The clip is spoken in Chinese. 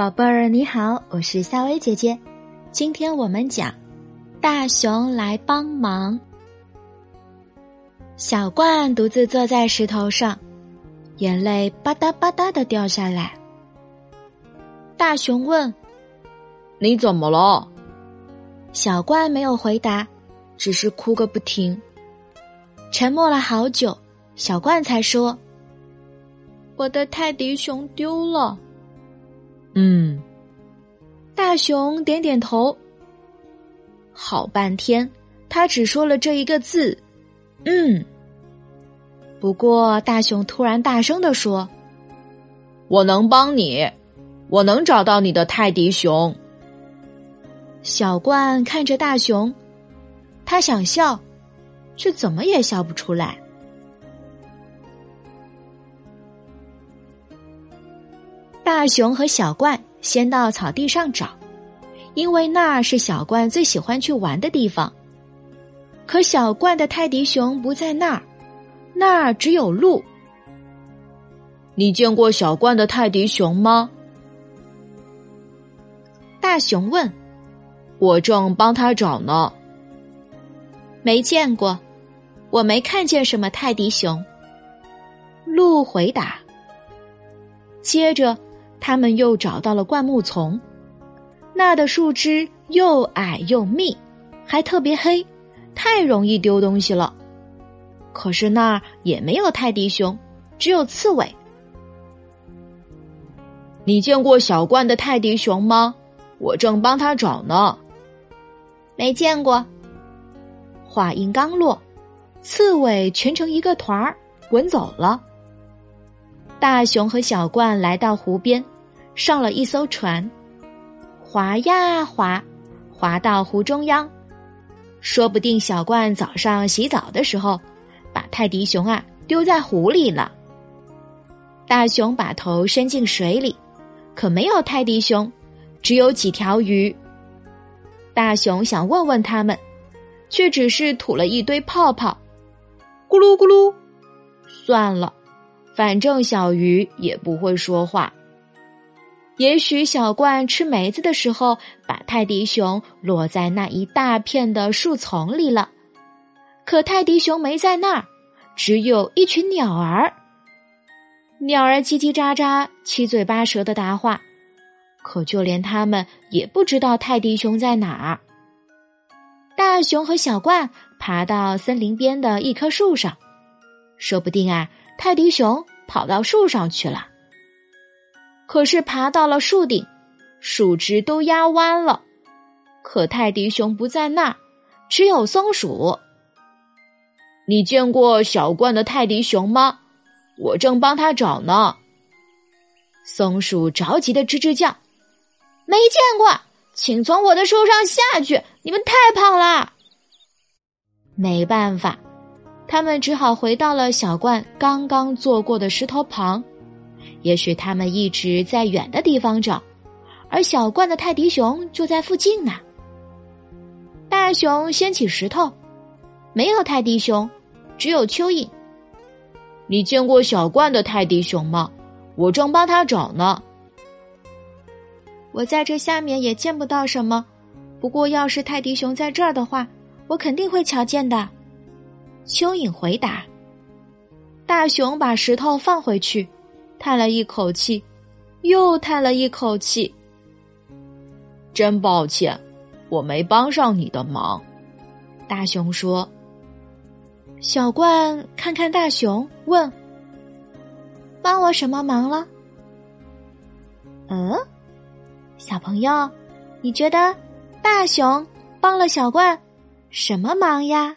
宝贝儿，你好，我是夏薇姐姐。今天我们讲大熊来帮忙。小冠独自坐在石头上，眼泪吧嗒吧嗒的掉下来。大熊问：“你怎么了？”小冠没有回答，只是哭个不停。沉默了好久，小冠才说：“我的泰迪熊丢了。”嗯，大熊点点头。好半天，他只说了这一个字：“嗯。”不过，大熊突然大声的说：“我能帮你，我能找到你的泰迪熊。”小冠看着大熊，他想笑，却怎么也笑不出来。大熊和小冠先到草地上找，因为那是小冠最喜欢去玩的地方。可小冠的泰迪熊不在那儿，那儿只有鹿。你见过小冠的泰迪熊吗？大熊问。我正帮他找呢。没见过，我没看见什么泰迪熊。鹿回答。接着。他们又找到了灌木丛，那的树枝又矮又密，还特别黑，太容易丢东西了。可是那儿也没有泰迪熊，只有刺猬。你见过小冠的泰迪熊吗？我正帮他找呢。没见过。话音刚落，刺猬蜷成一个团儿滚走了。大熊和小冠来到湖边，上了一艘船，划呀划，划到湖中央。说不定小冠早上洗澡的时候，把泰迪熊啊丢在湖里了。大熊把头伸进水里，可没有泰迪熊，只有几条鱼。大熊想问问他们，却只是吐了一堆泡泡，咕噜咕噜。算了。反正小鱼也不会说话。也许小冠吃梅子的时候，把泰迪熊落在那一大片的树丛里了。可泰迪熊没在那儿，只有一群鸟儿。鸟儿叽叽喳喳、七嘴八舌的答话，可就连他们也不知道泰迪熊在哪儿。大熊和小冠爬到森林边的一棵树上，说不定啊。泰迪熊跑到树上去了，可是爬到了树顶，树枝都压弯了。可泰迪熊不在那儿，只有松鼠。你见过小罐的泰迪熊吗？我正帮他找呢。松鼠着急的吱吱叫：“没见过，请从我的树上下去！你们太胖了。”没办法。他们只好回到了小冠刚刚坐过的石头旁。也许他们一直在远的地方找，而小冠的泰迪熊就在附近呢。大熊掀起石头，没有泰迪熊，只有蚯蚓。你见过小冠的泰迪熊吗？我正帮他找呢。我在这下面也见不到什么，不过要是泰迪熊在这儿的话，我肯定会瞧见的。蚯蚓回答：“大熊把石头放回去，叹了一口气，又叹了一口气。真抱歉，我没帮上你的忙。”大熊说。小冠看看大熊，问：“帮我什么忙了？”嗯，小朋友，你觉得大熊帮了小冠什么忙呀？